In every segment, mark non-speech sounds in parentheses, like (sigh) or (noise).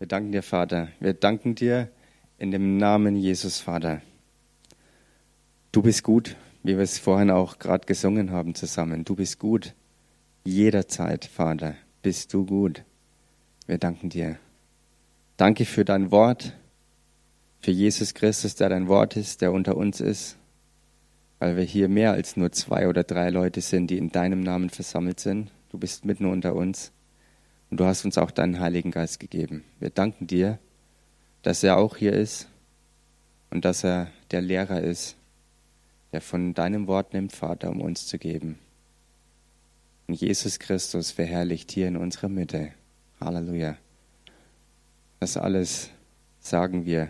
Wir danken dir, Vater. Wir danken dir in dem Namen Jesus, Vater. Du bist gut, wie wir es vorhin auch gerade gesungen haben zusammen. Du bist gut. Jederzeit, Vater, bist du gut. Wir danken dir. Danke für dein Wort, für Jesus Christus, der dein Wort ist, der unter uns ist, weil wir hier mehr als nur zwei oder drei Leute sind, die in deinem Namen versammelt sind. Du bist mitten unter uns und du hast uns auch deinen Heiligen Geist gegeben. Wir danken dir, dass er auch hier ist und dass er der Lehrer ist, der von deinem Wort nimmt, Vater, um uns zu geben. Und Jesus Christus verherrlicht hier in unserer Mitte. Halleluja. Das alles sagen wir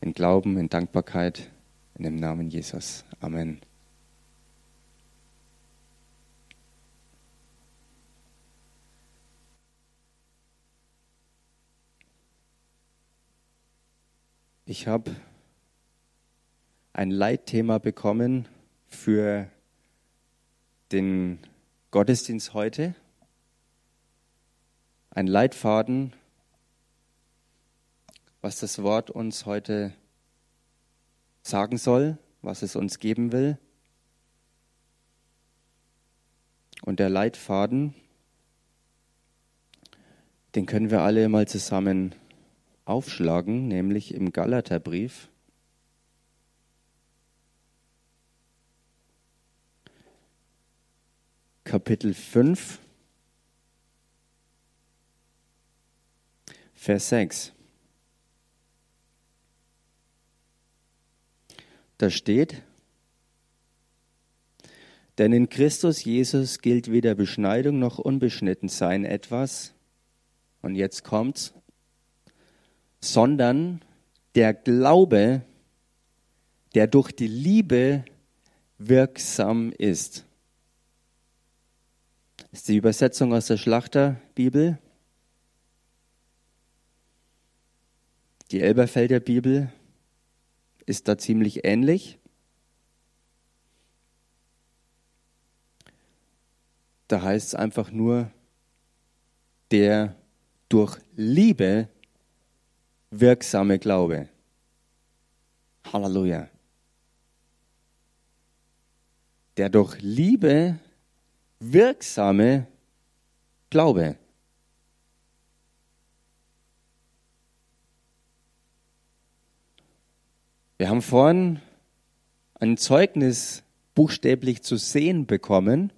in Glauben, in Dankbarkeit, in dem Namen Jesus. Amen. Ich habe ein Leitthema bekommen für den Gottesdienst heute. Ein Leitfaden, was das Wort uns heute sagen soll, was es uns geben will. Und der Leitfaden, den können wir alle mal zusammen aufschlagen, nämlich im Galaterbrief. Kapitel 5, Vers 6. Da steht, denn in Christus Jesus gilt weder Beschneidung noch Unbeschnittensein etwas, und jetzt kommt's, sondern der Glaube, der durch die Liebe wirksam ist. Das ist die Übersetzung aus der Schlachterbibel. Die Elberfelder Bibel ist da ziemlich ähnlich. Da heißt es einfach nur, der durch Liebe wirksame Glaube. Halleluja. Der durch Liebe wirksame Glaube. Wir haben vorhin ein Zeugnis buchstäblich zu sehen bekommen,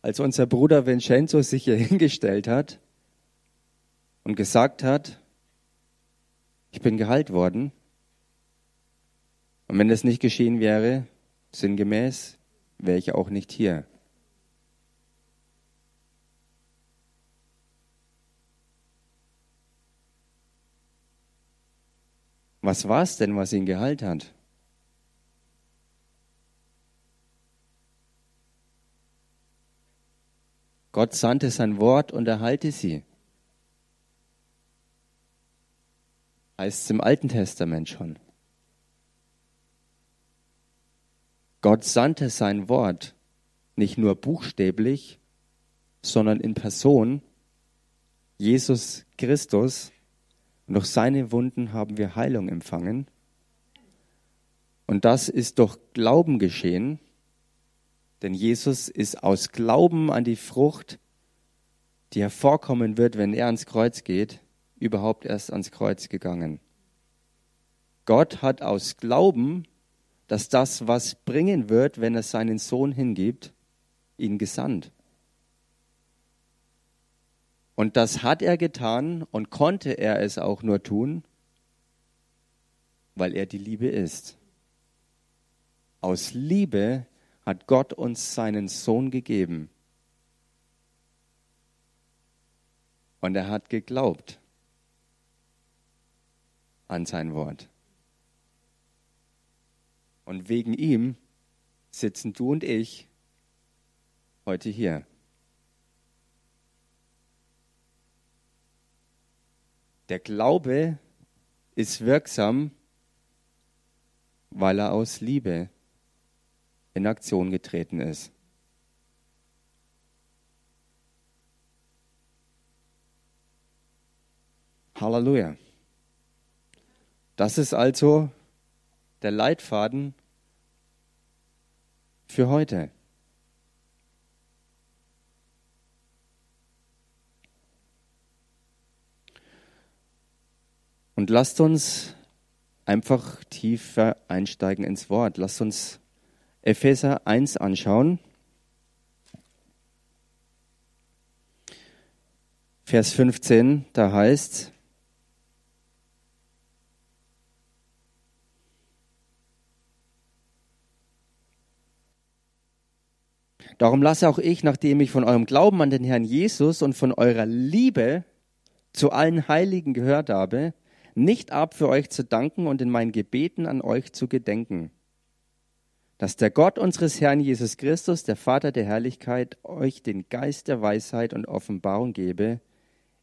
als unser Bruder Vincenzo sich hier (laughs) hingestellt hat und gesagt hat, ich bin geheilt worden. Und wenn das nicht geschehen wäre, sinngemäß, wäre ich auch nicht hier. Was war es denn, was ihn geheilt hat? Gott sandte sein Wort und erhalte sie. Heißt es im Alten Testament schon. Gott sandte sein Wort nicht nur buchstäblich, sondern in Person, Jesus Christus, und durch seine Wunden haben wir Heilung empfangen. Und das ist durch Glauben geschehen, denn Jesus ist aus Glauben an die Frucht, die hervorkommen wird, wenn er ans Kreuz geht, überhaupt erst ans Kreuz gegangen. Gott hat aus Glauben, dass das was bringen wird, wenn er seinen Sohn hingibt, ihn gesandt. Und das hat er getan und konnte er es auch nur tun, weil er die Liebe ist. Aus Liebe hat Gott uns seinen Sohn gegeben. Und er hat geglaubt an sein Wort. Und wegen ihm sitzen du und ich heute hier. Der Glaube ist wirksam, weil er aus Liebe in Aktion getreten ist. Halleluja. Das ist also der Leitfaden für heute. Und lasst uns einfach tiefer einsteigen ins Wort. Lasst uns Epheser 1 anschauen. Vers 15, da heißt Darum lasse auch ich, nachdem ich von eurem Glauben an den Herrn Jesus und von eurer Liebe zu allen Heiligen gehört habe, nicht ab, für euch zu danken und in meinen Gebeten an euch zu gedenken, dass der Gott unseres Herrn Jesus Christus, der Vater der Herrlichkeit, euch den Geist der Weisheit und Offenbarung gebe,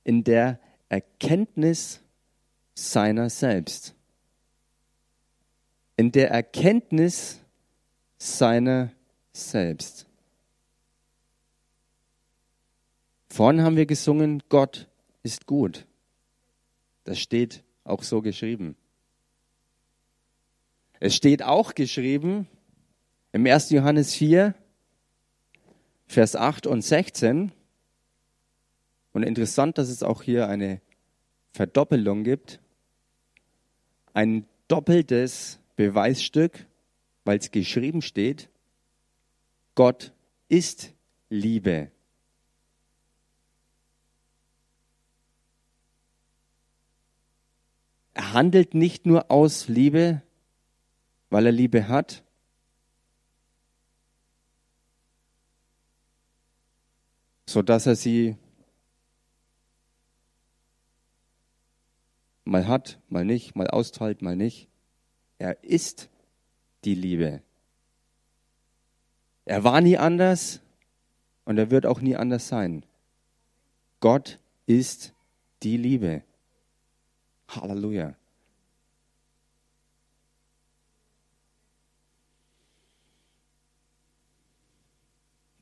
in der Erkenntnis seiner selbst. In der Erkenntnis seiner selbst. Vorhin haben wir gesungen, Gott ist gut. Das steht auch so geschrieben. Es steht auch geschrieben im 1. Johannes 4, Vers 8 und 16. Und interessant, dass es auch hier eine Verdoppelung gibt. Ein doppeltes Beweisstück, weil es geschrieben steht, Gott ist Liebe. Er handelt nicht nur aus Liebe, weil er Liebe hat, so dass er sie mal hat, mal nicht, mal austeilt, mal nicht. Er ist die Liebe. Er war nie anders und er wird auch nie anders sein. Gott ist die Liebe. Halleluja.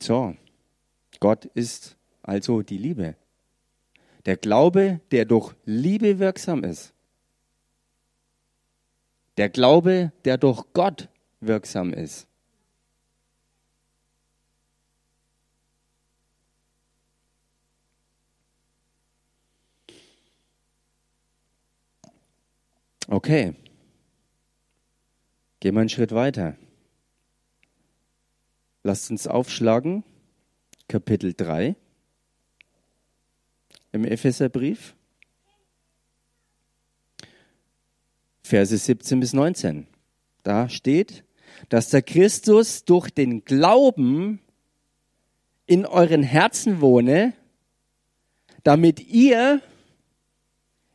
So, Gott ist also die Liebe. Der Glaube, der durch Liebe wirksam ist. Der Glaube, der durch Gott wirksam ist. Okay. Gehen wir einen Schritt weiter. Lasst uns aufschlagen, Kapitel 3 im Epheserbrief, Verse 17 bis 19. Da steht, dass der Christus durch den Glauben in euren Herzen wohne, damit ihr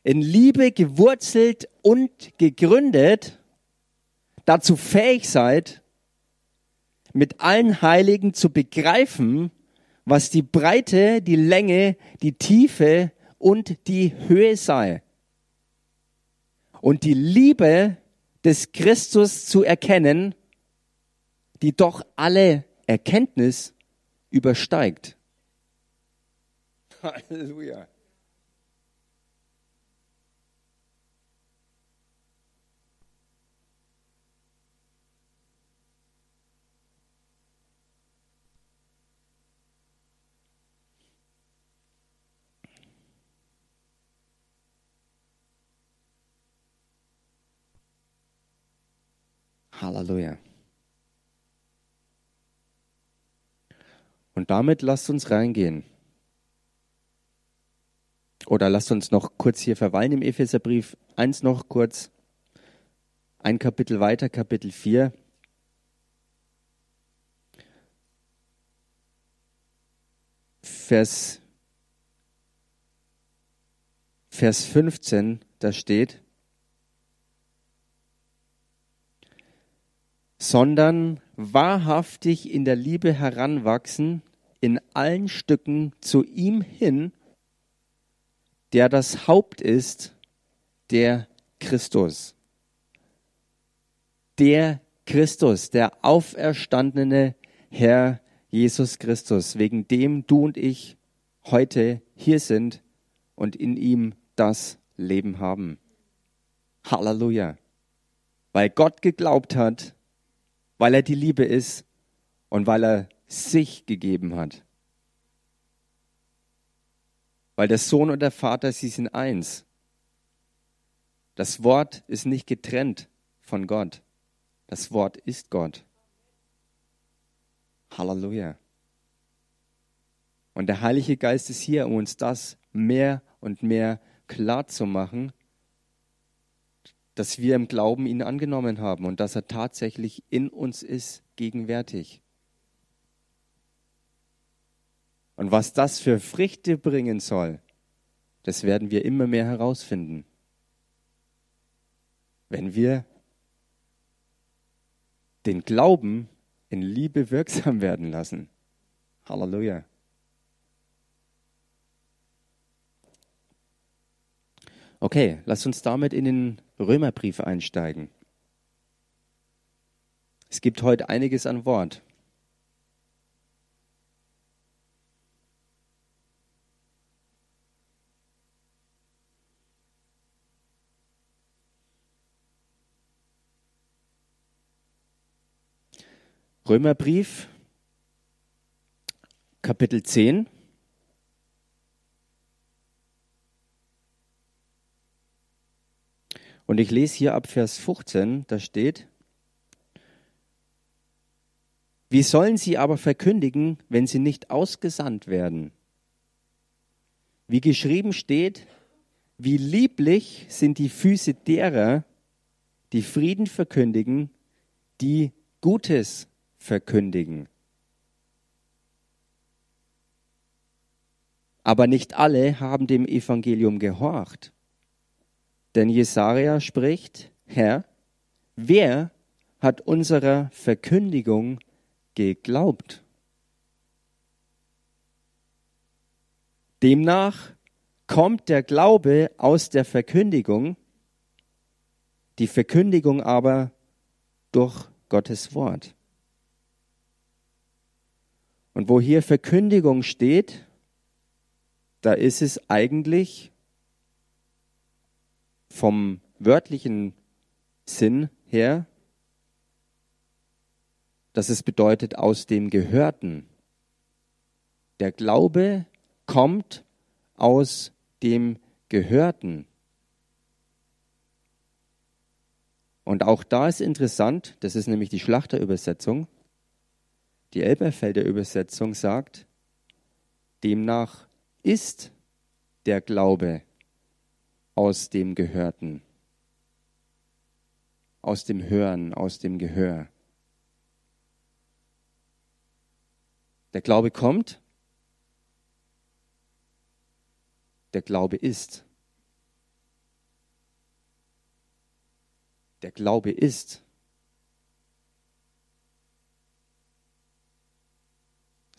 in Liebe gewurzelt und gegründet dazu fähig seid, mit allen Heiligen zu begreifen, was die Breite, die Länge, die Tiefe und die Höhe sei. Und die Liebe des Christus zu erkennen, die doch alle Erkenntnis übersteigt. Halleluja. Halleluja. Und damit lasst uns reingehen. Oder lasst uns noch kurz hier verweilen im Epheserbrief. Eins noch kurz. Ein Kapitel weiter, Kapitel 4. Vers, Vers 15, da steht, sondern wahrhaftig in der Liebe heranwachsen, in allen Stücken zu ihm hin, der das Haupt ist, der Christus. Der Christus, der auferstandene Herr Jesus Christus, wegen dem du und ich heute hier sind und in ihm das Leben haben. Halleluja. Weil Gott geglaubt hat, weil er die Liebe ist und weil er sich gegeben hat. Weil der Sohn und der Vater, sie sind eins. Das Wort ist nicht getrennt von Gott. Das Wort ist Gott. Halleluja. Und der Heilige Geist ist hier, um uns das mehr und mehr klar zu machen, dass wir im Glauben ihn angenommen haben und dass er tatsächlich in uns ist, gegenwärtig. Und was das für Früchte bringen soll, das werden wir immer mehr herausfinden. Wenn wir den Glauben in Liebe wirksam werden lassen. Halleluja. Okay, lass uns damit in den Römerbrief einsteigen. Es gibt heute einiges an Wort. Römerbrief, Kapitel 10. Und ich lese hier ab Vers 15, da steht, wie sollen sie aber verkündigen, wenn sie nicht ausgesandt werden? Wie geschrieben steht, wie lieblich sind die Füße derer, die Frieden verkündigen, die Gutes verkündigen. Aber nicht alle haben dem Evangelium gehorcht. Denn Jesaja spricht, Herr, wer hat unserer Verkündigung geglaubt? Demnach kommt der Glaube aus der Verkündigung, die Verkündigung aber durch Gottes Wort. Und wo hier Verkündigung steht, da ist es eigentlich vom wörtlichen Sinn her, dass es bedeutet aus dem Gehörten. Der Glaube kommt aus dem Gehörten. Und auch da ist interessant, das ist nämlich die Schlachterübersetzung, die Elberfelder Übersetzung sagt, demnach ist der Glaube aus dem Gehörten, aus dem Hören, aus dem Gehör. Der Glaube kommt, der Glaube ist. Der Glaube ist.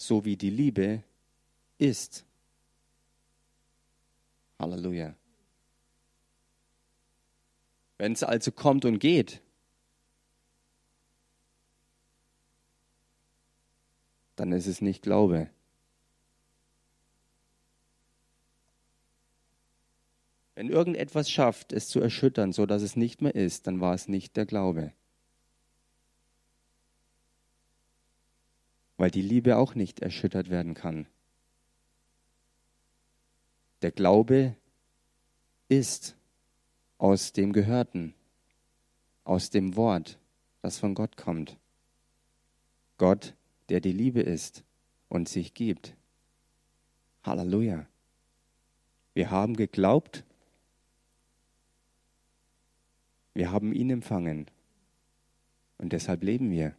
so wie die Liebe ist. Halleluja. Wenn es also kommt und geht, dann ist es nicht Glaube. Wenn irgendetwas schafft, es zu erschüttern, so dass es nicht mehr ist, dann war es nicht der Glaube. weil die Liebe auch nicht erschüttert werden kann. Der Glaube ist aus dem Gehörten, aus dem Wort, das von Gott kommt. Gott, der die Liebe ist und sich gibt. Halleluja. Wir haben geglaubt, wir haben ihn empfangen und deshalb leben wir.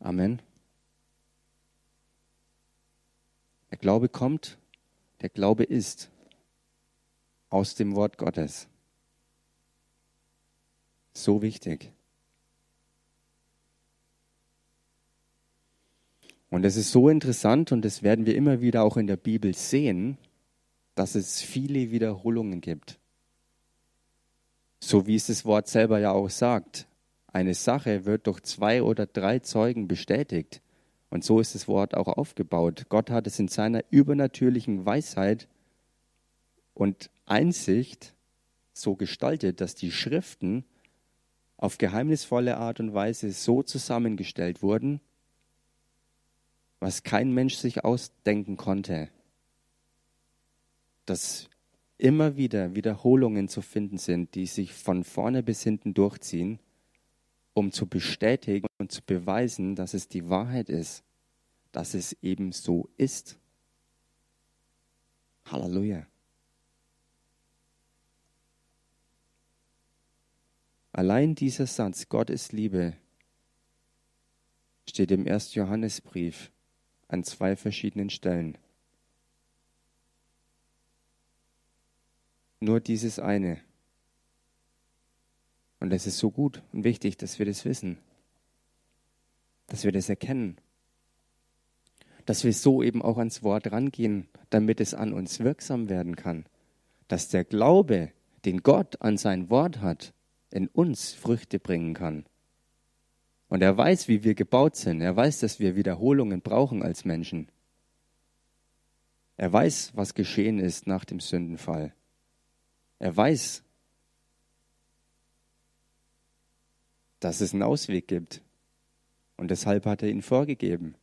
Amen. Der Glaube kommt, der Glaube ist aus dem Wort Gottes. So wichtig. Und es ist so interessant und das werden wir immer wieder auch in der Bibel sehen, dass es viele Wiederholungen gibt. So wie es das Wort selber ja auch sagt. Eine Sache wird durch zwei oder drei Zeugen bestätigt. Und so ist das Wort auch aufgebaut. Gott hat es in seiner übernatürlichen Weisheit und Einsicht so gestaltet, dass die Schriften auf geheimnisvolle Art und Weise so zusammengestellt wurden, was kein Mensch sich ausdenken konnte, dass immer wieder Wiederholungen zu finden sind, die sich von vorne bis hinten durchziehen, um zu bestätigen und zu beweisen, dass es die Wahrheit ist, dass es eben so ist. Halleluja. Allein dieser Satz, Gott ist Liebe, steht im 1. Johannesbrief an zwei verschiedenen Stellen. Nur dieses eine. Und es ist so gut und wichtig, dass wir das wissen, dass wir das erkennen, dass wir so eben auch ans Wort rangehen, damit es an uns wirksam werden kann, dass der Glaube, den Gott an sein Wort hat, in uns Früchte bringen kann. Und er weiß, wie wir gebaut sind. Er weiß, dass wir Wiederholungen brauchen als Menschen. Er weiß, was geschehen ist nach dem Sündenfall. Er weiß, dass es einen Ausweg gibt. Und deshalb hat er ihn vorgegeben.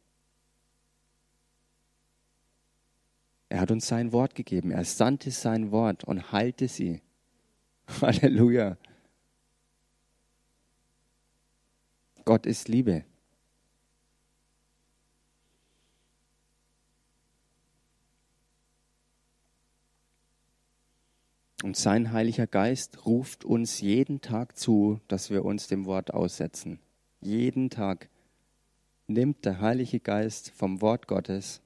Er hat uns sein Wort gegeben. Er sandte sein Wort und heilte sie. (laughs) Halleluja. Gott ist Liebe. Und sein Heiliger Geist ruft uns jeden Tag zu, dass wir uns dem Wort aussetzen. Jeden Tag nimmt der Heilige Geist vom Wort Gottes,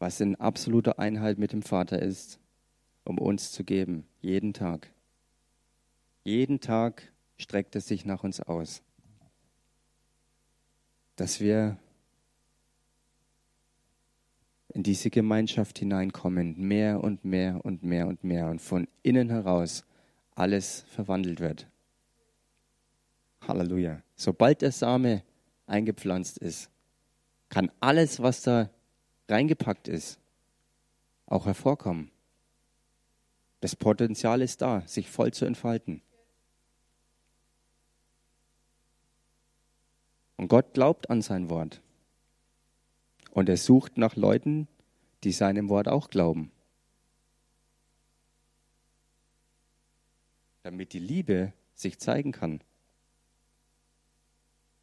was in absoluter Einheit mit dem Vater ist, um uns zu geben. Jeden Tag. Jeden Tag streckt es sich nach uns aus dass wir in diese Gemeinschaft hineinkommen, mehr und mehr und mehr und mehr und von innen heraus alles verwandelt wird. Halleluja. Sobald der Same eingepflanzt ist, kann alles, was da reingepackt ist, auch hervorkommen. Das Potenzial ist da, sich voll zu entfalten. Und Gott glaubt an sein Wort. Und er sucht nach Leuten, die seinem Wort auch glauben. Damit die Liebe sich zeigen kann.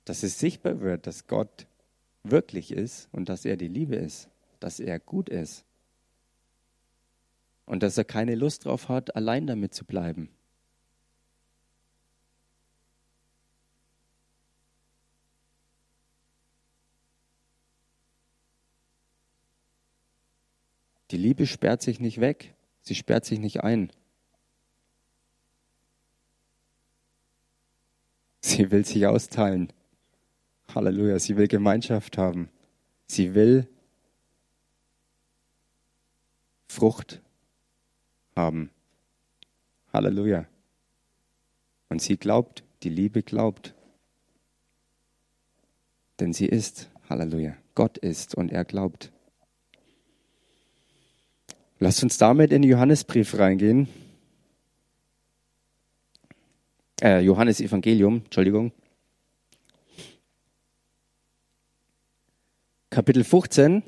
Dass es sichtbar wird, dass Gott wirklich ist und dass er die Liebe ist, dass er gut ist. Und dass er keine Lust drauf hat, allein damit zu bleiben. Die Liebe sperrt sich nicht weg, sie sperrt sich nicht ein. Sie will sich austeilen. Halleluja, sie will Gemeinschaft haben. Sie will Frucht haben. Halleluja. Und sie glaubt, die Liebe glaubt. Denn sie ist, Halleluja, Gott ist und er glaubt. Lasst uns damit in den Johannesbrief reingehen. Äh, Johannes Evangelium, Entschuldigung. Kapitel 15.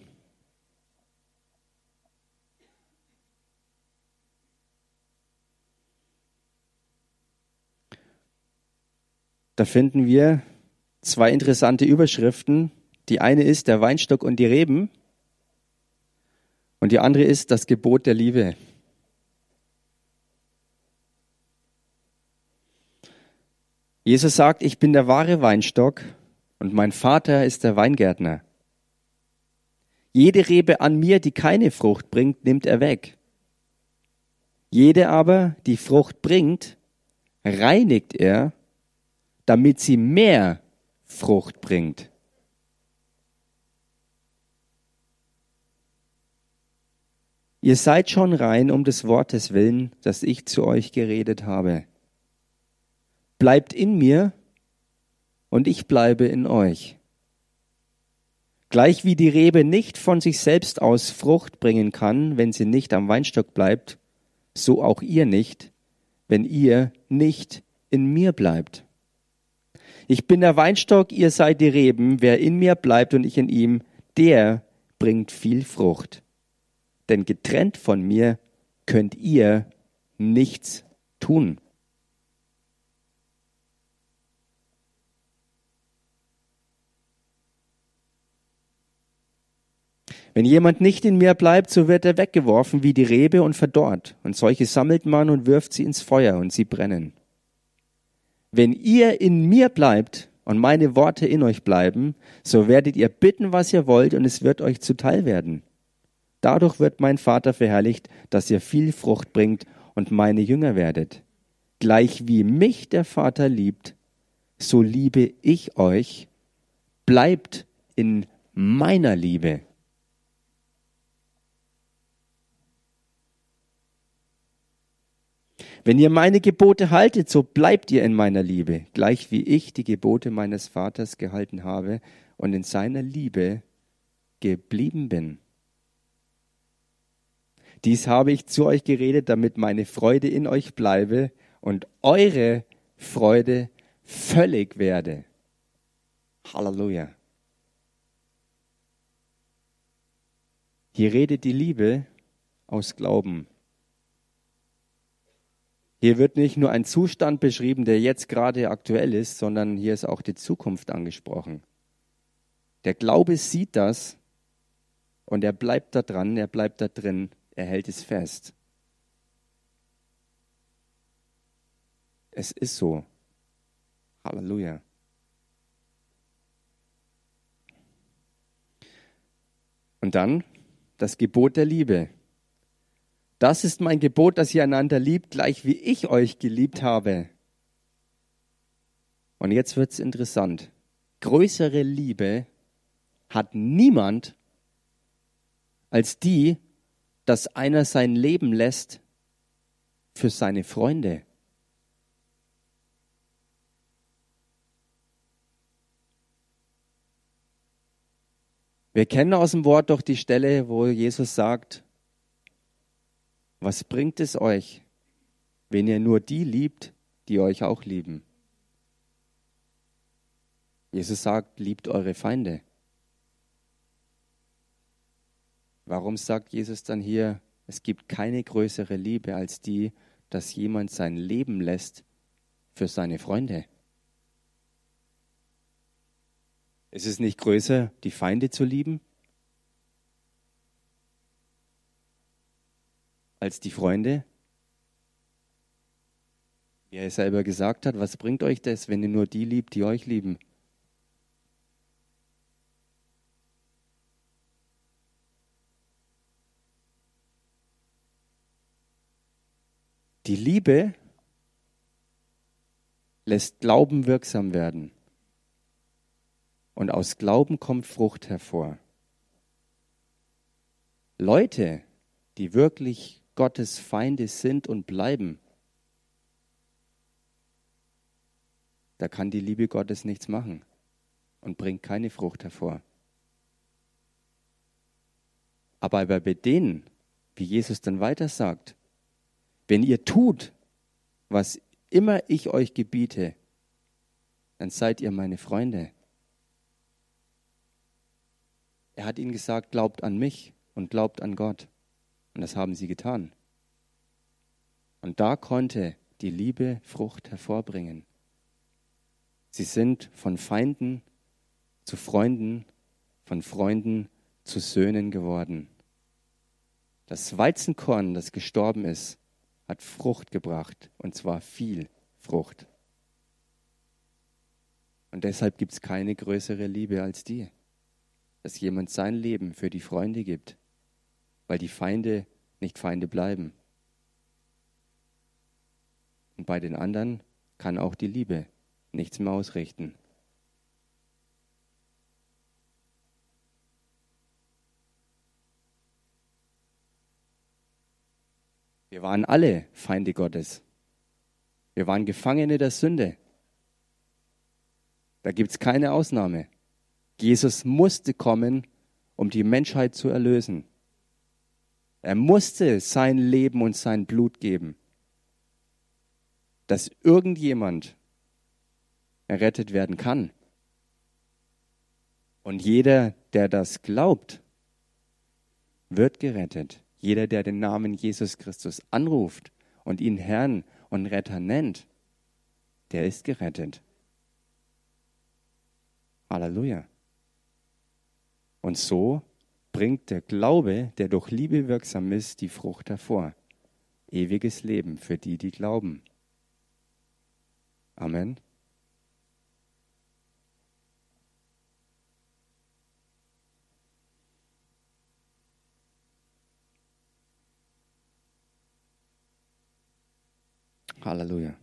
Da finden wir zwei interessante Überschriften. Die eine ist der Weinstock und die Reben. Und die andere ist das Gebot der Liebe. Jesus sagt, ich bin der wahre Weinstock und mein Vater ist der Weingärtner. Jede Rebe an mir, die keine Frucht bringt, nimmt er weg. Jede aber, die Frucht bringt, reinigt er, damit sie mehr Frucht bringt. Ihr seid schon rein um des Wortes willen, das ich zu euch geredet habe. Bleibt in mir und ich bleibe in euch. Gleich wie die Rebe nicht von sich selbst aus Frucht bringen kann, wenn sie nicht am Weinstock bleibt, so auch ihr nicht, wenn ihr nicht in mir bleibt. Ich bin der Weinstock, ihr seid die Reben. Wer in mir bleibt und ich in ihm, der bringt viel Frucht. Denn getrennt von mir könnt ihr nichts tun. Wenn jemand nicht in mir bleibt, so wird er weggeworfen wie die Rebe und verdorrt. Und solche sammelt man und wirft sie ins Feuer und sie brennen. Wenn ihr in mir bleibt und meine Worte in euch bleiben, so werdet ihr bitten, was ihr wollt, und es wird euch zuteil werden. Dadurch wird mein Vater verherrlicht, dass ihr viel Frucht bringt und meine Jünger werdet. Gleich wie mich der Vater liebt, so liebe ich euch. Bleibt in meiner Liebe. Wenn ihr meine Gebote haltet, so bleibt ihr in meiner Liebe, gleich wie ich die Gebote meines Vaters gehalten habe und in seiner Liebe geblieben bin. Dies habe ich zu euch geredet, damit meine Freude in euch bleibe und eure Freude völlig werde. Halleluja. Hier redet die Liebe aus Glauben. Hier wird nicht nur ein Zustand beschrieben, der jetzt gerade aktuell ist, sondern hier ist auch die Zukunft angesprochen. Der Glaube sieht das und er bleibt da dran, er bleibt da drin, er hält es fest. Es ist so. Halleluja. Und dann das Gebot der Liebe. Das ist mein Gebot, dass ihr einander liebt, gleich wie ich euch geliebt habe. Und jetzt wird's interessant. Größere Liebe hat niemand als die, dass einer sein Leben lässt für seine Freunde. Wir kennen aus dem Wort doch die Stelle, wo Jesus sagt, was bringt es euch, wenn ihr nur die liebt, die euch auch lieben? Jesus sagt, liebt eure Feinde. Warum sagt Jesus dann hier, es gibt keine größere Liebe als die, dass jemand sein Leben lässt für seine Freunde? Ist es nicht größer, die Feinde zu lieben? als die Freunde. Wie er selber gesagt hat, was bringt euch das, wenn ihr nur die liebt, die euch lieben? Die Liebe lässt Glauben wirksam werden. Und aus Glauben kommt Frucht hervor. Leute, die wirklich Gottes Feinde sind und bleiben, da kann die Liebe Gottes nichts machen und bringt keine Frucht hervor. Aber bei denen, wie Jesus dann weiter sagt, wenn ihr tut, was immer ich euch gebiete, dann seid ihr meine Freunde. Er hat ihnen gesagt, glaubt an mich und glaubt an Gott. Und das haben sie getan. Und da konnte die Liebe Frucht hervorbringen. Sie sind von Feinden zu Freunden, von Freunden zu Söhnen geworden. Das Weizenkorn, das gestorben ist, hat Frucht gebracht, und zwar viel Frucht. Und deshalb gibt es keine größere Liebe als die, dass jemand sein Leben für die Freunde gibt weil die Feinde nicht Feinde bleiben. Und bei den anderen kann auch die Liebe nichts mehr ausrichten. Wir waren alle Feinde Gottes. Wir waren Gefangene der Sünde. Da gibt es keine Ausnahme. Jesus musste kommen, um die Menschheit zu erlösen. Er musste sein Leben und sein Blut geben, dass irgendjemand errettet werden kann. Und jeder, der das glaubt, wird gerettet. Jeder, der den Namen Jesus Christus anruft und ihn Herrn und Retter nennt, der ist gerettet. Halleluja. Und so bringt der Glaube, der durch Liebe wirksam ist, die Frucht hervor. Ewiges Leben für die, die glauben. Amen. Halleluja.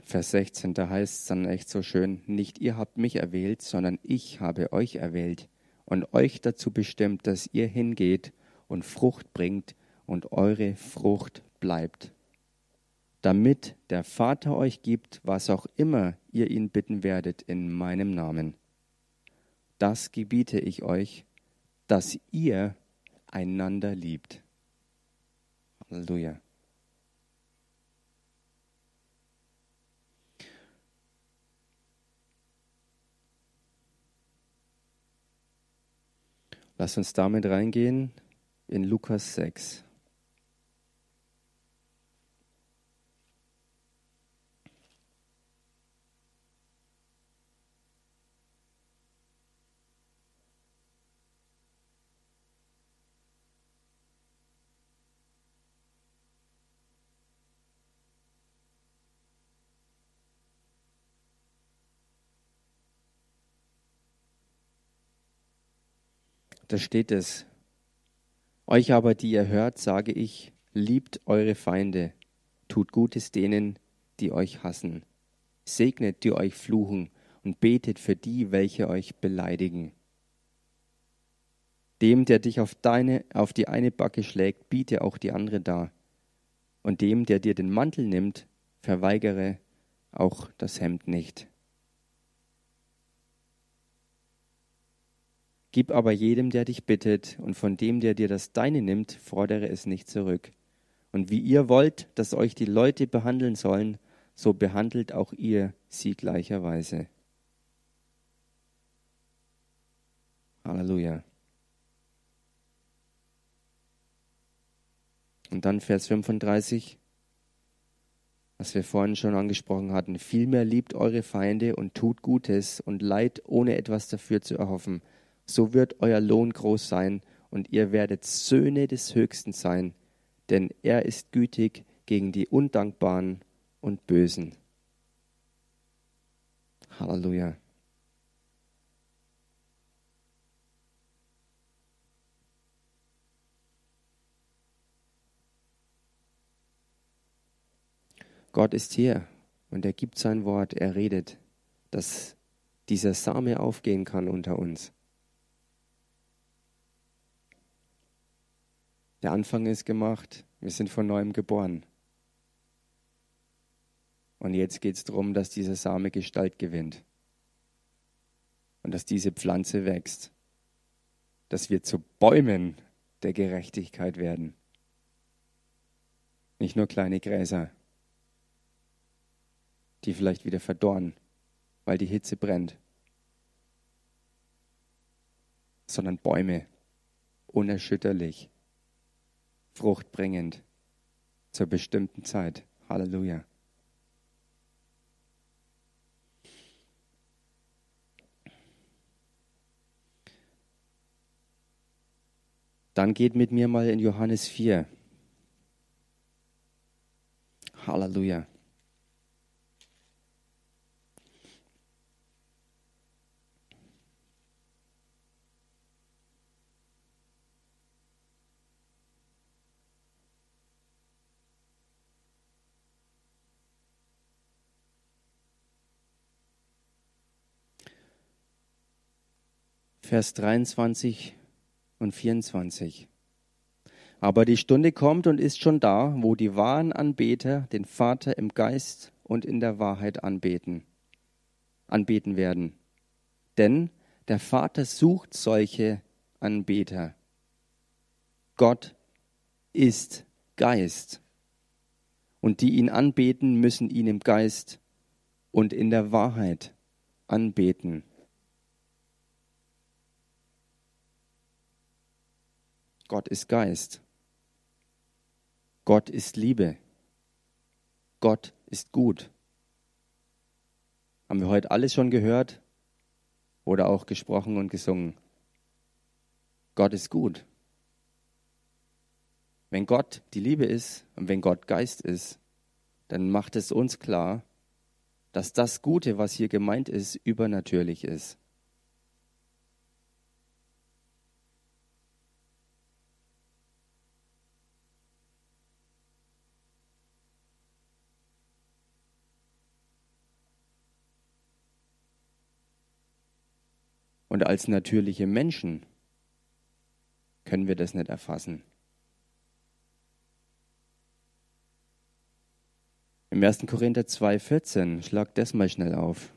Vers 16, da heißt es dann echt so schön, nicht ihr habt mich erwählt, sondern ich habe euch erwählt und euch dazu bestimmt, dass ihr hingeht und Frucht bringt und eure Frucht bleibt, damit der Vater euch gibt, was auch immer ihr ihn bitten werdet in meinem Namen. Das gebiete ich euch, dass ihr einander liebt. Halleluja. Lass uns damit reingehen in Lukas 6. Da steht es, euch aber, die ihr hört, sage ich, liebt eure Feinde, tut Gutes denen, die euch hassen, segnet, die euch fluchen und betet für die, welche euch beleidigen. Dem, der dich auf, deine, auf die eine Backe schlägt, biete auch die andere dar. Und dem, der dir den Mantel nimmt, verweigere auch das Hemd nicht. Gib aber jedem, der dich bittet, und von dem, der dir das Deine nimmt, fordere es nicht zurück. Und wie ihr wollt, dass euch die Leute behandeln sollen, so behandelt auch ihr sie gleicherweise. Halleluja. Und dann Vers 35, was wir vorhin schon angesprochen hatten. Vielmehr liebt eure Feinde und tut Gutes und Leid, ohne etwas dafür zu erhoffen so wird euer Lohn groß sein und ihr werdet Söhne des Höchsten sein, denn er ist gütig gegen die Undankbaren und Bösen. Halleluja. Gott ist hier und er gibt sein Wort, er redet, dass dieser Same aufgehen kann unter uns. Der Anfang ist gemacht. Wir sind von neuem geboren. Und jetzt geht es darum, dass dieser Same Gestalt gewinnt. Und dass diese Pflanze wächst. Dass wir zu Bäumen der Gerechtigkeit werden. Nicht nur kleine Gräser, die vielleicht wieder verdorren, weil die Hitze brennt, sondern Bäume, unerschütterlich, fruchtbringend zur bestimmten Zeit. Halleluja. Dann geht mit mir mal in Johannes 4. Halleluja. Vers 23 und 24. Aber die Stunde kommt und ist schon da, wo die wahren Anbeter den Vater im Geist und in der Wahrheit anbeten, anbeten werden. Denn Der Vater sucht solche Anbeter. Gott ist Geist. Und die ihn anbeten, müssen ihn im Geist und in der Wahrheit anbeten. Gott ist Geist. Gott ist Liebe. Gott ist gut. Haben wir heute alles schon gehört oder auch gesprochen und gesungen? Gott ist gut. Wenn Gott die Liebe ist und wenn Gott Geist ist, dann macht es uns klar, dass das Gute, was hier gemeint ist, übernatürlich ist. Und als natürliche Menschen können wir das nicht erfassen. Im 1. Korinther 2,14, schlag das mal schnell auf.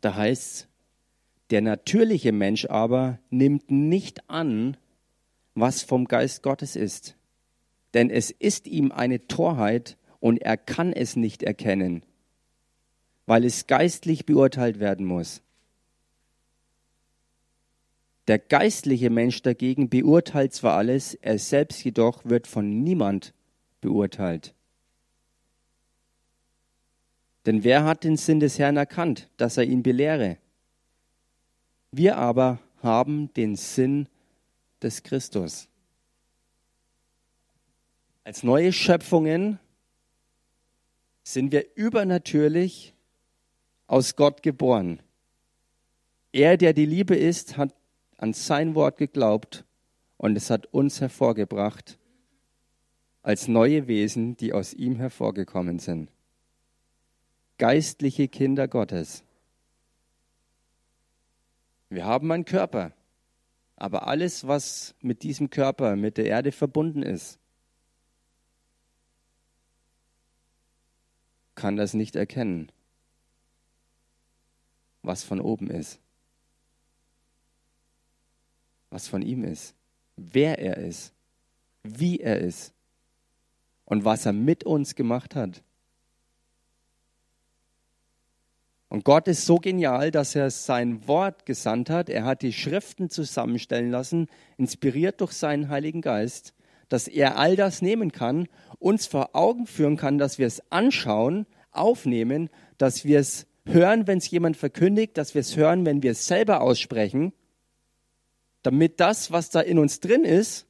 Da heißt es, der natürliche Mensch aber nimmt nicht an, was vom Geist Gottes ist. Denn es ist ihm eine Torheit und er kann es nicht erkennen, weil es geistlich beurteilt werden muss. Der geistliche Mensch dagegen beurteilt zwar alles, er selbst jedoch wird von niemand beurteilt. Denn wer hat den Sinn des Herrn erkannt, dass er ihn belehre? Wir aber haben den Sinn des Christus. Als neue Schöpfungen sind wir übernatürlich aus Gott geboren. Er, der die Liebe ist, hat an sein Wort geglaubt und es hat uns hervorgebracht als neue Wesen, die aus ihm hervorgekommen sind. Geistliche Kinder Gottes. Wir haben einen Körper, aber alles, was mit diesem Körper, mit der Erde verbunden ist, kann das nicht erkennen, was von oben ist was von ihm ist, wer er ist, wie er ist und was er mit uns gemacht hat. Und Gott ist so genial, dass er sein Wort gesandt hat. Er hat die Schriften zusammenstellen lassen, inspiriert durch seinen Heiligen Geist, dass er all das nehmen kann, uns vor Augen führen kann, dass wir es anschauen, aufnehmen, dass wir es hören, wenn es jemand verkündigt, dass wir es hören, wenn wir es selber aussprechen damit das, was da in uns drin ist,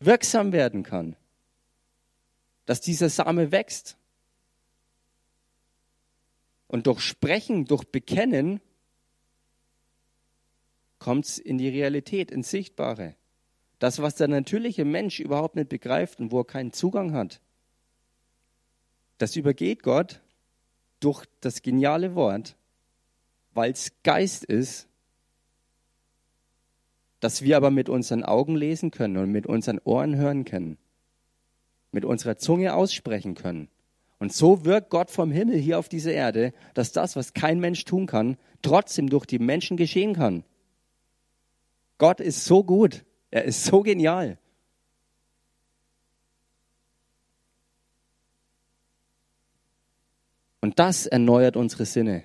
wirksam werden kann. Dass dieser Same wächst. Und durch Sprechen, durch Bekennen kommt es in die Realität, ins Sichtbare. Das, was der natürliche Mensch überhaupt nicht begreift und wo er keinen Zugang hat, das übergeht Gott durch das geniale Wort weil es Geist ist, dass wir aber mit unseren Augen lesen können und mit unseren Ohren hören können, mit unserer Zunge aussprechen können. Und so wirkt Gott vom Himmel hier auf dieser Erde, dass das, was kein Mensch tun kann, trotzdem durch die Menschen geschehen kann. Gott ist so gut, er ist so genial. Und das erneuert unsere Sinne.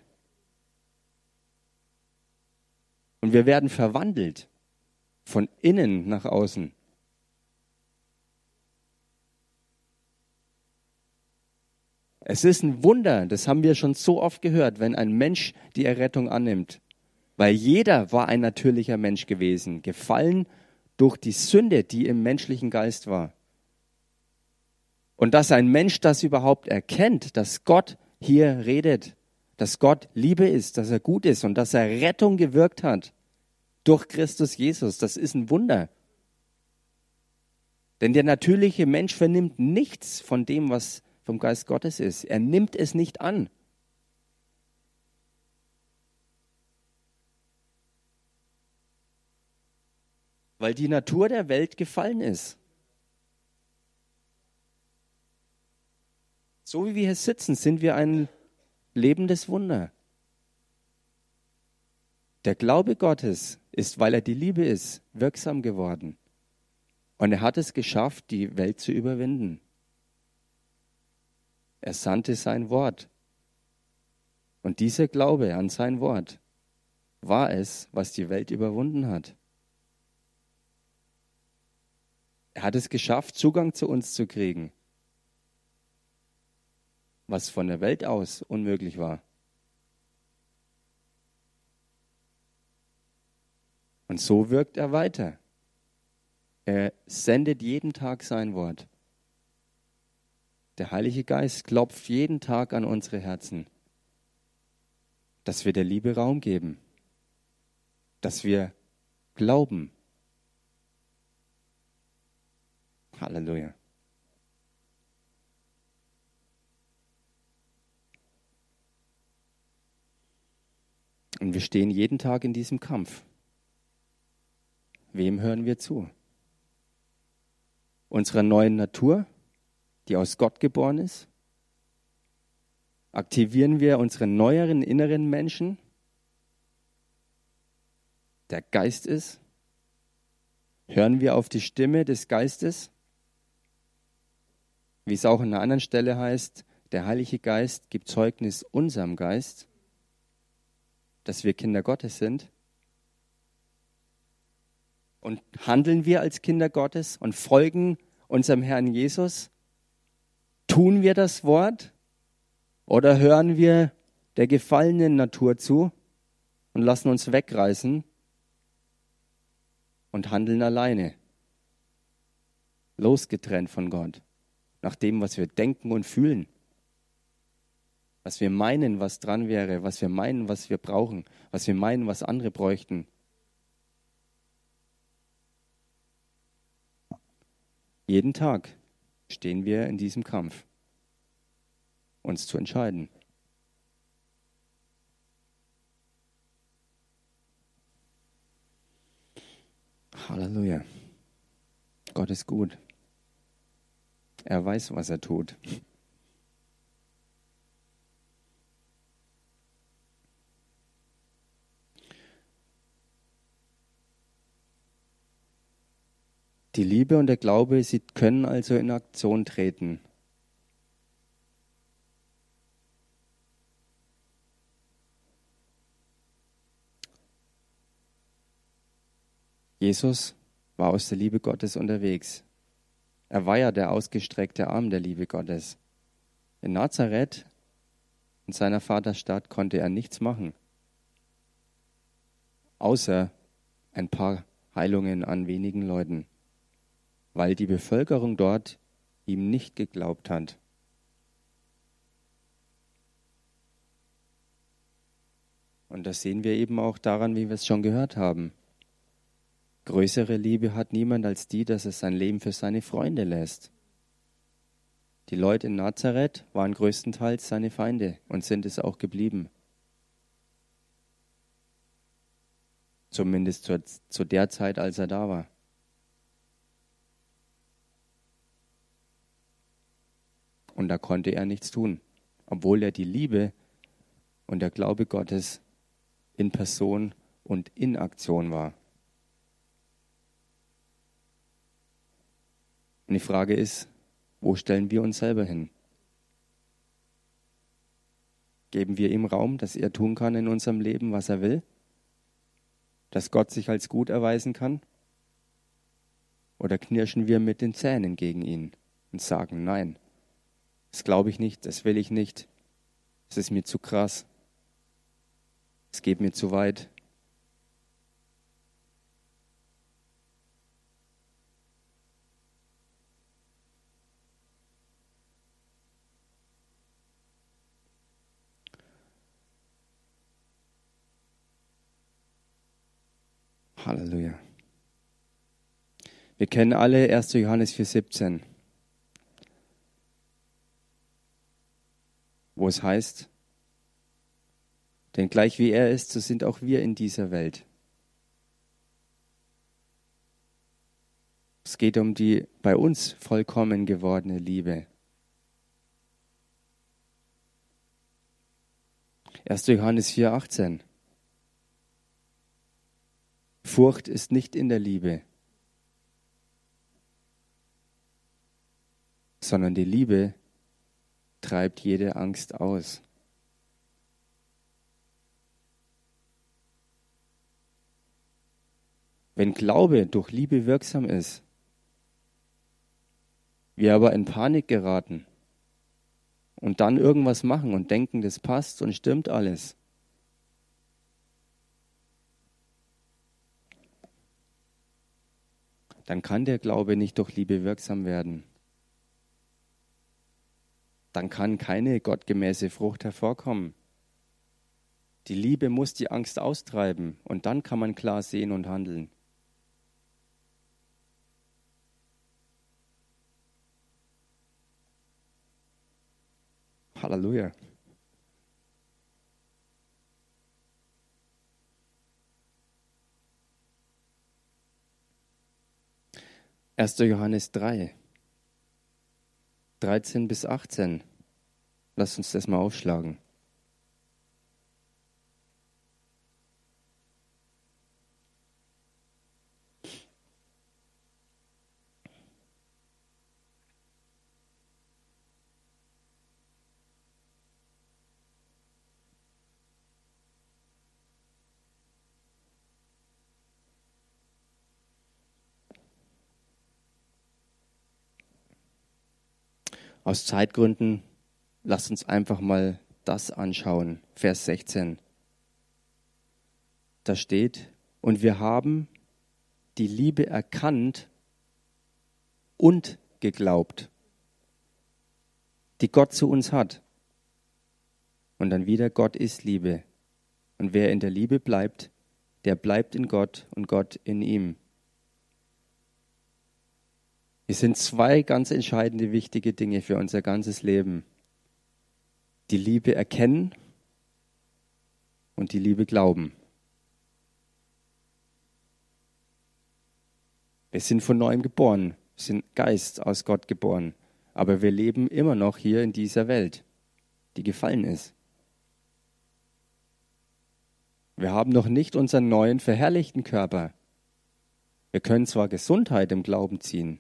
Und wir werden verwandelt von innen nach außen. Es ist ein Wunder, das haben wir schon so oft gehört, wenn ein Mensch die Errettung annimmt. Weil jeder war ein natürlicher Mensch gewesen, gefallen durch die Sünde, die im menschlichen Geist war. Und dass ein Mensch das überhaupt erkennt, dass Gott hier redet, dass Gott Liebe ist, dass er gut ist und dass er Rettung gewirkt hat durch Christus Jesus. Das ist ein Wunder. Denn der natürliche Mensch vernimmt nichts von dem, was vom Geist Gottes ist. Er nimmt es nicht an. weil die Natur der Welt gefallen ist. So wie wir hier sitzen, sind wir ein lebendes Wunder. Der Glaube Gottes ist, weil er die Liebe ist, wirksam geworden. Und er hat es geschafft, die Welt zu überwinden. Er sandte sein Wort. Und dieser Glaube an sein Wort war es, was die Welt überwunden hat. Er hat es geschafft, Zugang zu uns zu kriegen, was von der Welt aus unmöglich war. Und so wirkt er weiter. Er sendet jeden Tag sein Wort. Der Heilige Geist klopft jeden Tag an unsere Herzen, dass wir der Liebe Raum geben, dass wir glauben. Halleluja. Und wir stehen jeden Tag in diesem Kampf. Wem hören wir zu? Unserer neuen Natur, die aus Gott geboren ist? Aktivieren wir unseren neueren inneren Menschen, der Geist ist? Hören wir auf die Stimme des Geistes? Wie es auch an einer anderen Stelle heißt, der Heilige Geist gibt Zeugnis unserem Geist, dass wir Kinder Gottes sind. Und handeln wir als Kinder Gottes und folgen unserem Herrn Jesus? Tun wir das Wort oder hören wir der gefallenen Natur zu und lassen uns wegreißen und handeln alleine, losgetrennt von Gott, nach dem, was wir denken und fühlen, was wir meinen, was dran wäre, was wir meinen, was wir brauchen, was wir meinen, was andere bräuchten. Jeden Tag stehen wir in diesem Kampf, uns zu entscheiden. Halleluja. Gott ist gut. Er weiß, was er tut. Die Liebe und der Glaube, sie können also in Aktion treten. Jesus war aus der Liebe Gottes unterwegs. Er war ja der ausgestreckte Arm der Liebe Gottes. In Nazareth, in seiner Vaterstadt, konnte er nichts machen, außer ein paar Heilungen an wenigen Leuten weil die Bevölkerung dort ihm nicht geglaubt hat. Und das sehen wir eben auch daran, wie wir es schon gehört haben. Größere Liebe hat niemand als die, dass er sein Leben für seine Freunde lässt. Die Leute in Nazareth waren größtenteils seine Feinde und sind es auch geblieben. Zumindest zu, zu der Zeit, als er da war. Und da konnte er nichts tun, obwohl er die Liebe und der Glaube Gottes in Person und in Aktion war. Und die Frage ist, wo stellen wir uns selber hin? Geben wir ihm Raum, dass er tun kann in unserem Leben, was er will? Dass Gott sich als gut erweisen kann? Oder knirschen wir mit den Zähnen gegen ihn und sagen Nein? Das glaube ich nicht, das will ich nicht. Es ist mir zu krass. Es geht mir zu weit. Halleluja. Wir kennen alle 1. Johannes 4,17. wo es heißt, denn gleich wie er ist, so sind auch wir in dieser Welt. Es geht um die bei uns vollkommen gewordene Liebe. 1. Johannes 4, 18. Furcht ist nicht in der Liebe, sondern die Liebe treibt jede Angst aus. Wenn Glaube durch Liebe wirksam ist, wir aber in Panik geraten und dann irgendwas machen und denken, das passt und stimmt alles, dann kann der Glaube nicht durch Liebe wirksam werden. Dann kann keine gottgemäße Frucht hervorkommen. Die Liebe muss die Angst austreiben und dann kann man klar sehen und handeln. Halleluja. 1. Johannes 3, 13 bis 18. Lass uns das mal aufschlagen. Aus Zeitgründen lasst uns einfach mal das anschauen. Vers 16. Da steht, und wir haben die Liebe erkannt und geglaubt, die Gott zu uns hat. Und dann wieder, Gott ist Liebe. Und wer in der Liebe bleibt, der bleibt in Gott und Gott in ihm. Es sind zwei ganz entscheidende, wichtige Dinge für unser ganzes Leben. Die Liebe erkennen und die Liebe glauben. Wir sind von neuem geboren, sind Geist aus Gott geboren, aber wir leben immer noch hier in dieser Welt, die gefallen ist. Wir haben noch nicht unseren neuen verherrlichten Körper. Wir können zwar Gesundheit im Glauben ziehen,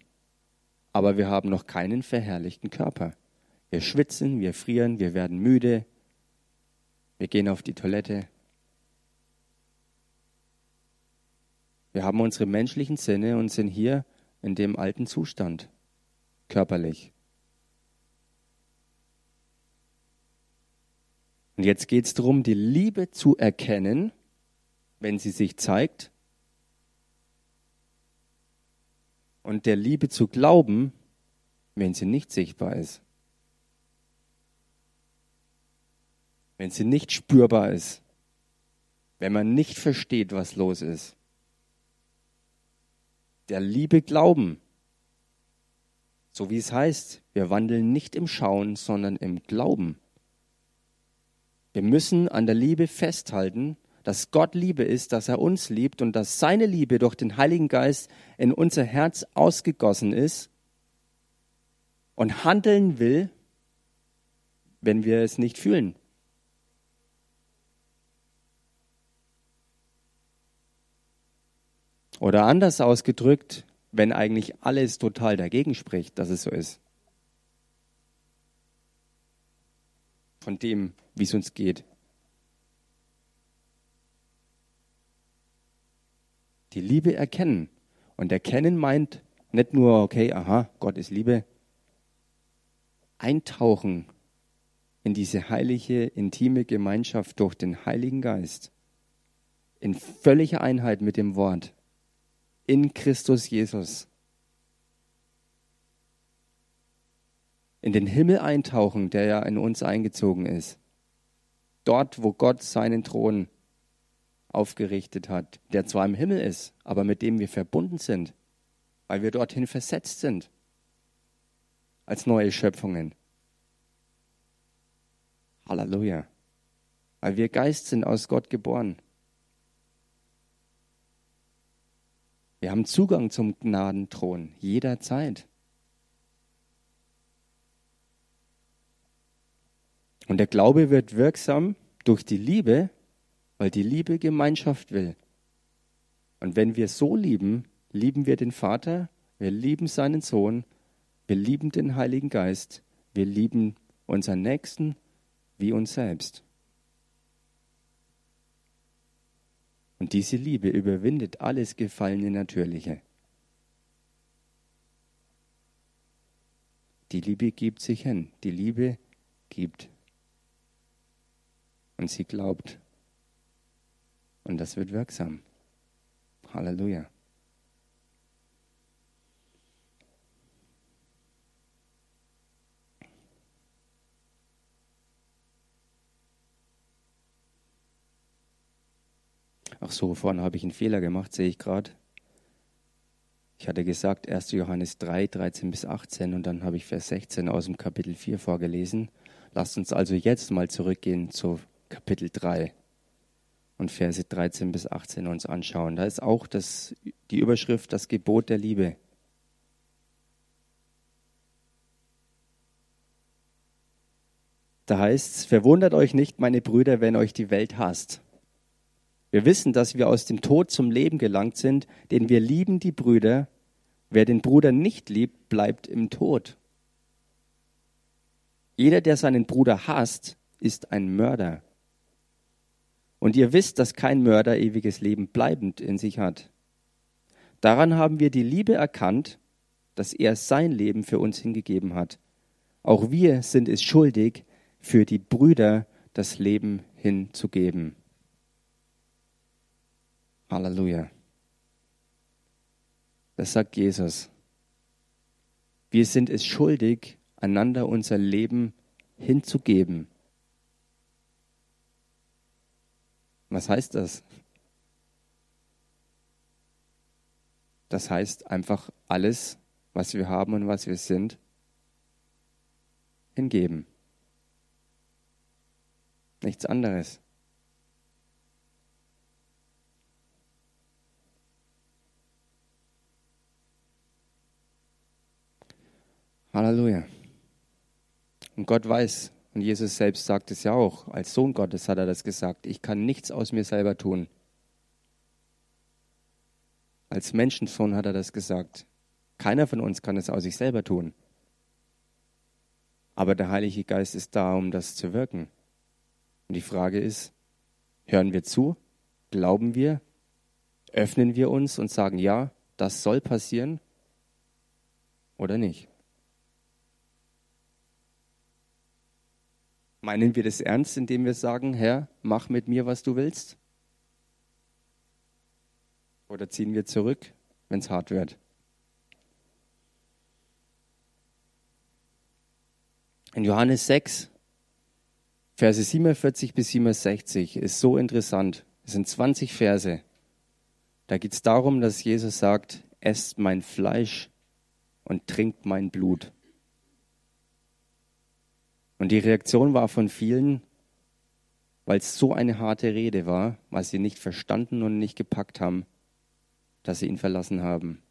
aber wir haben noch keinen verherrlichten Körper. Wir schwitzen, wir frieren, wir werden müde, wir gehen auf die Toilette. Wir haben unsere menschlichen Sinne und sind hier in dem alten Zustand, körperlich. Und jetzt geht es darum, die Liebe zu erkennen, wenn sie sich zeigt, und der Liebe zu glauben, wenn sie nicht sichtbar ist. Wenn sie nicht spürbar ist. Wenn man nicht versteht, was los ist. Der Liebe glauben. So wie es heißt, wir wandeln nicht im Schauen, sondern im Glauben. Wir müssen an der Liebe festhalten dass Gott Liebe ist, dass er uns liebt und dass seine Liebe durch den Heiligen Geist in unser Herz ausgegossen ist und handeln will, wenn wir es nicht fühlen. Oder anders ausgedrückt, wenn eigentlich alles total dagegen spricht, dass es so ist. Von dem, wie es uns geht. Die Liebe erkennen. Und erkennen meint nicht nur, okay, aha, Gott ist Liebe. Eintauchen in diese heilige, intime Gemeinschaft durch den Heiligen Geist. In völliger Einheit mit dem Wort. In Christus Jesus. In den Himmel eintauchen, der ja in uns eingezogen ist. Dort, wo Gott seinen Thron aufgerichtet hat, der zwar im Himmel ist, aber mit dem wir verbunden sind, weil wir dorthin versetzt sind als neue Schöpfungen. Halleluja. Weil wir Geist sind aus Gott geboren. Wir haben Zugang zum Gnadenthron jederzeit. Und der Glaube wird wirksam Durch die Liebe, weil die Liebe Gemeinschaft will. Und wenn wir so lieben, lieben wir den Vater, wir lieben seinen Sohn, wir lieben den Heiligen Geist, wir lieben unseren Nächsten wie uns selbst. Und diese Liebe überwindet alles gefallene Natürliche. Die Liebe gibt sich hin. Die Liebe gibt. Und sie glaubt. Und das wird wirksam. Halleluja. Ach so, vorhin habe ich einen Fehler gemacht, sehe ich gerade. Ich hatte gesagt 1. Johannes 3, 13 bis 18 und dann habe ich Vers 16 aus dem Kapitel 4 vorgelesen. Lasst uns also jetzt mal zurückgehen zu Kapitel 3 und Verse 13 bis 18 uns anschauen. Da ist auch das, die Überschrift das Gebot der Liebe. Da heißt es, verwundert euch nicht, meine Brüder, wenn euch die Welt hasst. Wir wissen, dass wir aus dem Tod zum Leben gelangt sind, denn wir lieben die Brüder. Wer den Bruder nicht liebt, bleibt im Tod. Jeder, der seinen Bruder hasst, ist ein Mörder. Und ihr wisst, dass kein Mörder ewiges Leben bleibend in sich hat. Daran haben wir die Liebe erkannt, dass er sein Leben für uns hingegeben hat. Auch wir sind es schuldig, für die Brüder das Leben hinzugeben. Halleluja. Das sagt Jesus. Wir sind es schuldig, einander unser Leben hinzugeben. Was heißt das? Das heißt einfach alles, was wir haben und was wir sind, hingeben. Nichts anderes. Halleluja. Und Gott weiß, und Jesus selbst sagt es ja auch, als Sohn Gottes hat er das gesagt, ich kann nichts aus mir selber tun. Als Menschensohn hat er das gesagt. Keiner von uns kann es aus sich selber tun. Aber der Heilige Geist ist da, um das zu wirken. Und die Frage ist, hören wir zu? Glauben wir? Öffnen wir uns und sagen, ja, das soll passieren? Oder nicht? Meinen wir das ernst, indem wir sagen, Herr, mach mit mir, was du willst? Oder ziehen wir zurück, wenn es hart wird? In Johannes 6, Verse 47 bis 67 ist so interessant. Es sind 20 Verse. Da geht es darum, dass Jesus sagt, esst mein Fleisch und trinkt mein Blut. Und die Reaktion war von vielen, weil es so eine harte Rede war, weil sie nicht verstanden und nicht gepackt haben, dass sie ihn verlassen haben,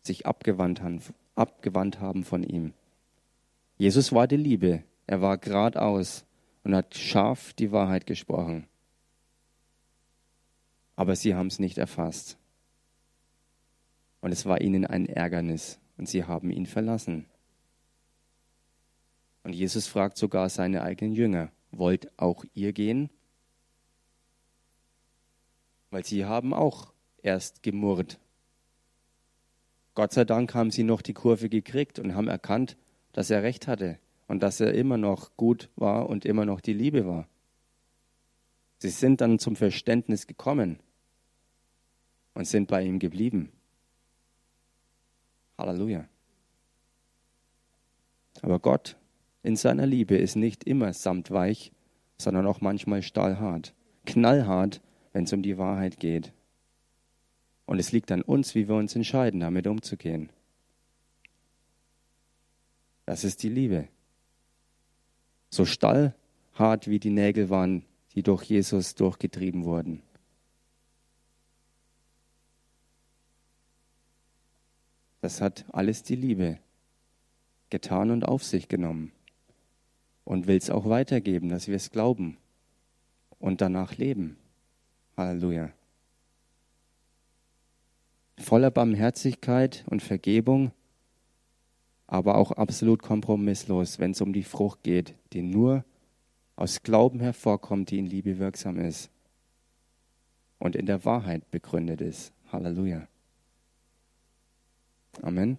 sich abgewandt haben, abgewandt haben von ihm. Jesus war die Liebe, er war geradeaus und hat scharf die Wahrheit gesprochen. Aber sie haben es nicht erfasst. Und es war ihnen ein Ärgernis und sie haben ihn verlassen. Und Jesus fragt sogar seine eigenen Jünger, wollt auch ihr gehen? Weil sie haben auch erst gemurrt. Gott sei Dank haben sie noch die Kurve gekriegt und haben erkannt, dass er recht hatte und dass er immer noch gut war und immer noch die Liebe war. Sie sind dann zum Verständnis gekommen und sind bei ihm geblieben. Halleluja. Aber Gott in seiner Liebe ist nicht immer samtweich, sondern auch manchmal stahlhart, knallhart, wenn es um die Wahrheit geht. Und es liegt an uns, wie wir uns entscheiden, damit umzugehen. Das ist die Liebe. So stallhart wie die Nägel waren, die durch Jesus durchgetrieben wurden. Das hat alles die Liebe getan und auf sich genommen und will es auch weitergeben, dass wir es glauben und danach leben. Halleluja. Voller Barmherzigkeit und Vergebung, aber auch absolut kompromisslos, wenn es um die Frucht geht, die nur aus Glauben hervorkommt, die in Liebe wirksam ist und in der Wahrheit begründet ist. Halleluja. Amen.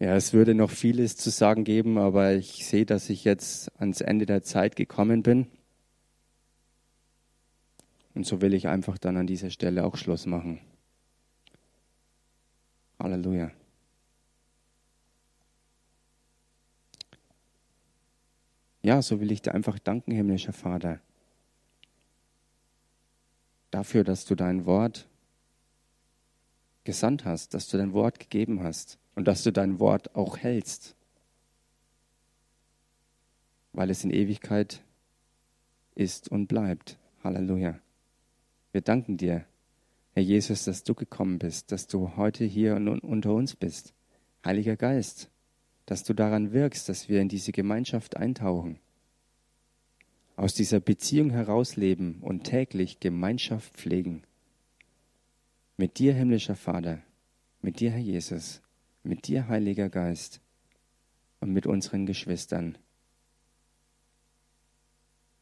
Ja, es würde noch vieles zu sagen geben, aber ich sehe, dass ich jetzt ans Ende der Zeit gekommen bin. Und so will ich einfach dann an dieser Stelle auch Schluss machen. Halleluja. Ja, so will ich dir einfach danken, himmlischer Vater, dafür, dass du dein Wort gesandt hast, dass du dein Wort gegeben hast und dass du dein Wort auch hältst, weil es in Ewigkeit ist und bleibt. Halleluja. Wir danken dir, Herr Jesus, dass du gekommen bist, dass du heute hier unter uns bist. Heiliger Geist, dass du daran wirkst, dass wir in diese Gemeinschaft eintauchen, aus dieser Beziehung herausleben und täglich Gemeinschaft pflegen. Mit dir, himmlischer Vater, mit dir, Herr Jesus, mit dir, Heiliger Geist, und mit unseren Geschwistern.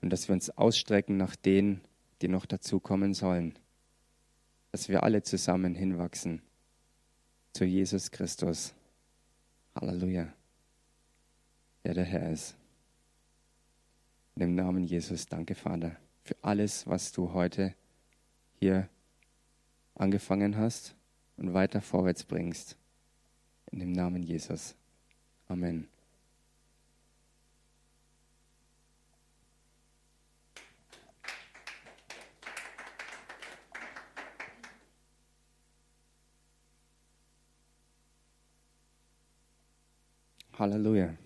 Und dass wir uns ausstrecken nach denen, die noch dazukommen sollen. Dass wir alle zusammen hinwachsen zu Jesus Christus. Halleluja. Der der Herr ist. In dem Namen Jesus, danke Vater für alles, was du heute hier angefangen hast und weiter vorwärts bringst. In dem Namen Jesus. Amen. Halleluja.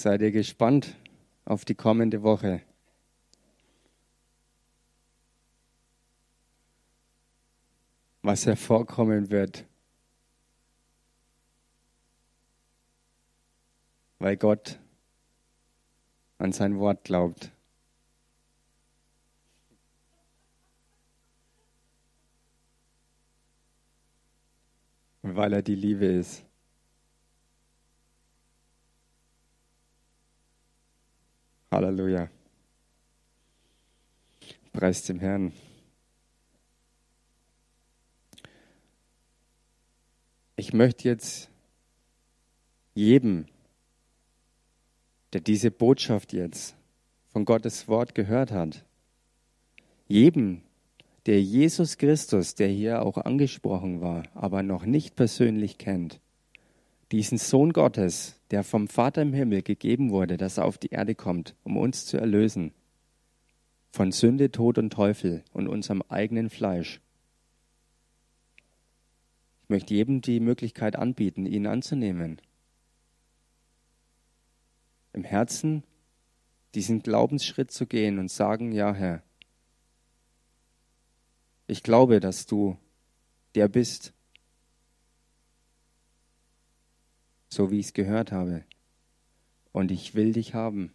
Seid ihr gespannt auf die kommende Woche? Was hervorkommen wird. Weil Gott an sein Wort glaubt. Weil er die Liebe ist. Halleluja. Preis dem Herrn. Ich möchte jetzt jedem, der diese Botschaft jetzt von Gottes Wort gehört hat, jedem, der Jesus Christus, der hier auch angesprochen war, aber noch nicht persönlich kennt, diesen Sohn Gottes, der vom Vater im Himmel gegeben wurde, dass er auf die Erde kommt, um uns zu erlösen von Sünde, Tod und Teufel und unserem eigenen Fleisch. Ich möchte jedem die Möglichkeit anbieten, ihn anzunehmen. Im Herzen diesen Glaubensschritt zu gehen und sagen, ja Herr, ich glaube, dass du der bist, so wie ich es gehört habe. Und ich will dich haben.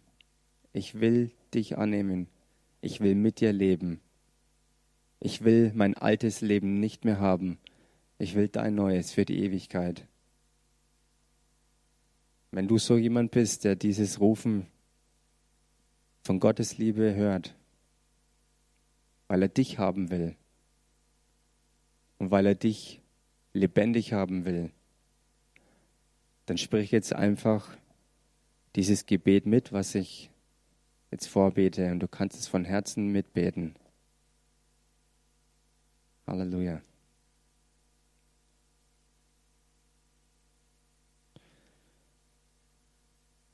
Ich will dich annehmen. Ich will mit dir leben. Ich will mein altes Leben nicht mehr haben. Ich will dein neues für die Ewigkeit. Wenn du so jemand bist, der dieses Rufen von Gottes Liebe hört, weil er dich haben will und weil er dich lebendig haben will, dann sprich jetzt einfach dieses Gebet mit, was ich jetzt vorbete und du kannst es von Herzen mitbeten. Halleluja.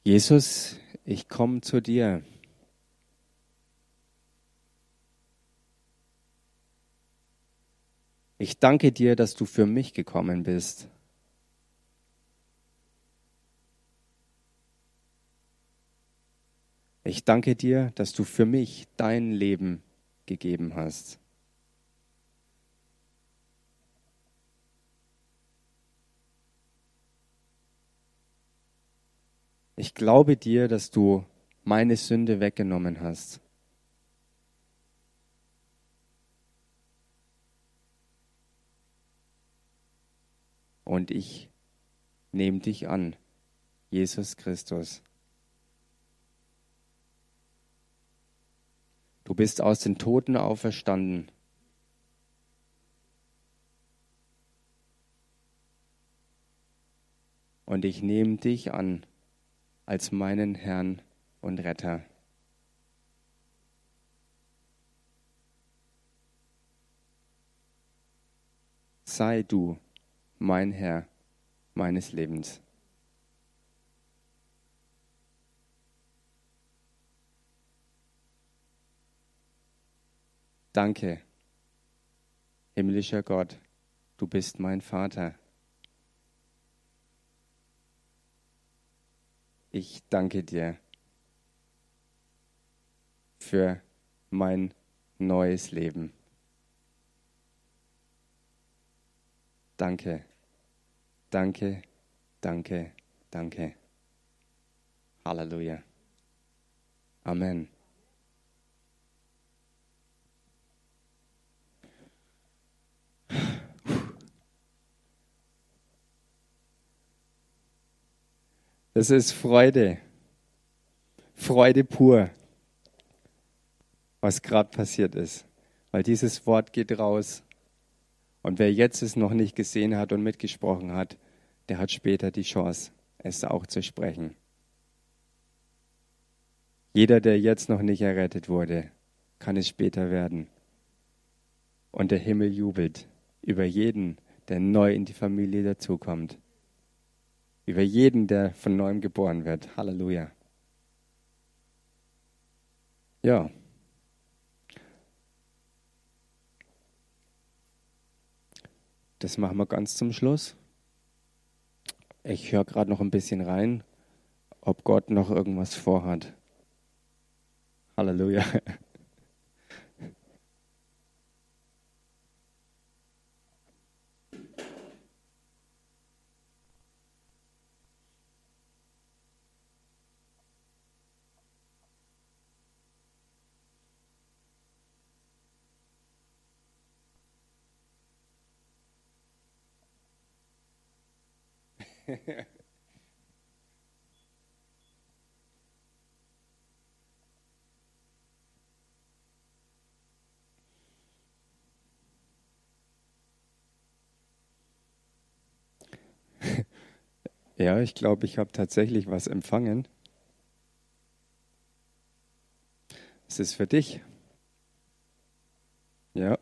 Jesus, ich komme zu dir. Ich danke dir, dass du für mich gekommen bist. Ich danke dir, dass du für mich dein Leben gegeben hast. Ich glaube dir, dass du meine Sünde weggenommen hast. Und ich nehme dich an, Jesus Christus. Du bist aus den Toten auferstanden. Und ich nehme dich an als meinen Herrn und Retter. Sei du mein Herr meines Lebens. Danke, himmlischer Gott, du bist mein Vater. Ich danke dir für mein neues Leben. Danke, danke, danke, danke. Halleluja. Amen. Das ist Freude. Freude pur, was gerade passiert ist. Weil dieses Wort geht raus. Und wer jetzt es noch nicht gesehen hat und mitgesprochen hat, der hat später die Chance, es auch zu sprechen. Jeder, der jetzt noch nicht errettet wurde, kann es später werden. Und der Himmel jubelt über jeden, der neu in die Familie dazukommt über jeden, der von neuem geboren wird. Halleluja. Ja. Das machen wir ganz zum Schluss. Ich höre gerade noch ein bisschen rein, ob Gott noch irgendwas vorhat. Halleluja. (laughs) ja, ich glaube, ich habe tatsächlich was empfangen. Es ist für dich. Ja.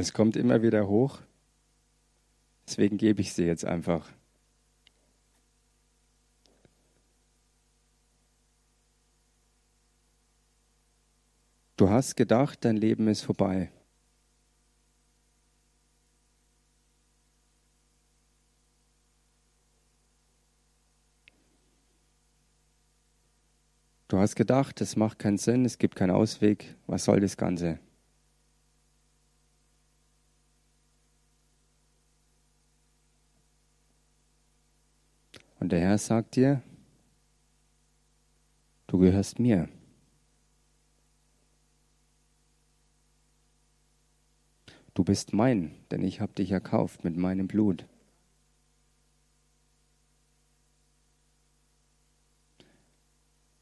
Das kommt immer wieder hoch. Deswegen gebe ich sie jetzt einfach. Du hast gedacht, dein Leben ist vorbei. Du hast gedacht, es macht keinen Sinn, es gibt keinen Ausweg. Was soll das Ganze? Und der Herr sagt dir, du gehörst mir. Du bist mein, denn ich habe dich erkauft mit meinem Blut.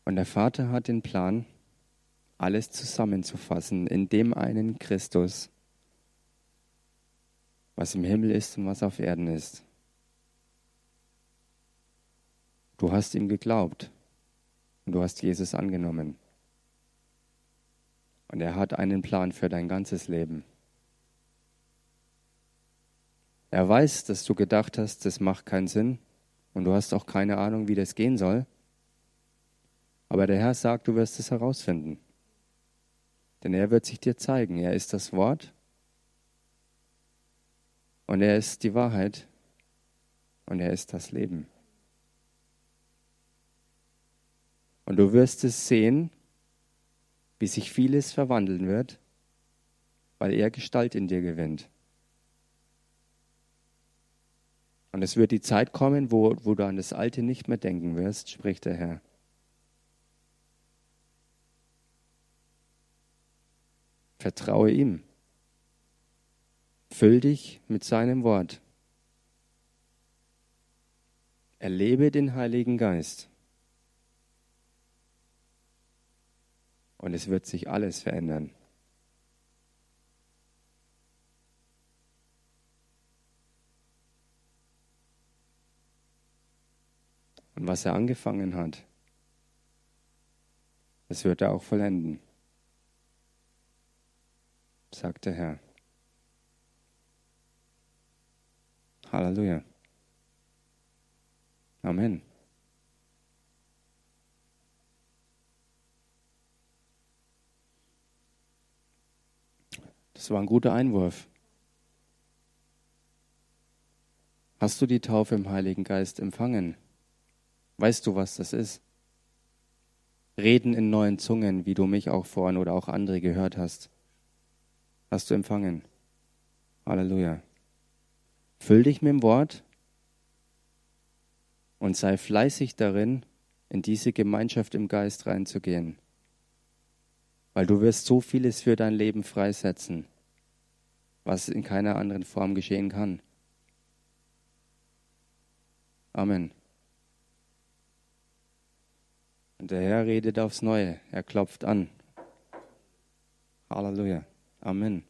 Und der Vater hat den Plan, alles zusammenzufassen in dem einen Christus, was im Himmel ist und was auf Erden ist. Du hast ihm geglaubt und du hast Jesus angenommen. Und er hat einen Plan für dein ganzes Leben. Er weiß, dass du gedacht hast, das macht keinen Sinn und du hast auch keine Ahnung, wie das gehen soll. Aber der Herr sagt, du wirst es herausfinden. Denn er wird sich dir zeigen. Er ist das Wort und er ist die Wahrheit und er ist das Leben. Und du wirst es sehen, wie sich vieles verwandeln wird, weil er Gestalt in dir gewinnt. Und es wird die Zeit kommen, wo, wo du an das Alte nicht mehr denken wirst, spricht der Herr. Vertraue ihm. Füll dich mit seinem Wort. Erlebe den Heiligen Geist. Und es wird sich alles verändern. Und was er angefangen hat, das wird er auch vollenden, sagt der Herr. Halleluja. Amen. Das war ein guter Einwurf. Hast du die Taufe im Heiligen Geist empfangen? Weißt du, was das ist? Reden in neuen Zungen, wie du mich auch vorhin oder auch andere gehört hast. Hast du empfangen? Halleluja. Füll dich mit dem Wort und sei fleißig darin, in diese Gemeinschaft im Geist reinzugehen. Weil du wirst so vieles für dein Leben freisetzen, was in keiner anderen Form geschehen kann. Amen. Und der Herr redet aufs Neue. Er klopft an. Halleluja. Amen.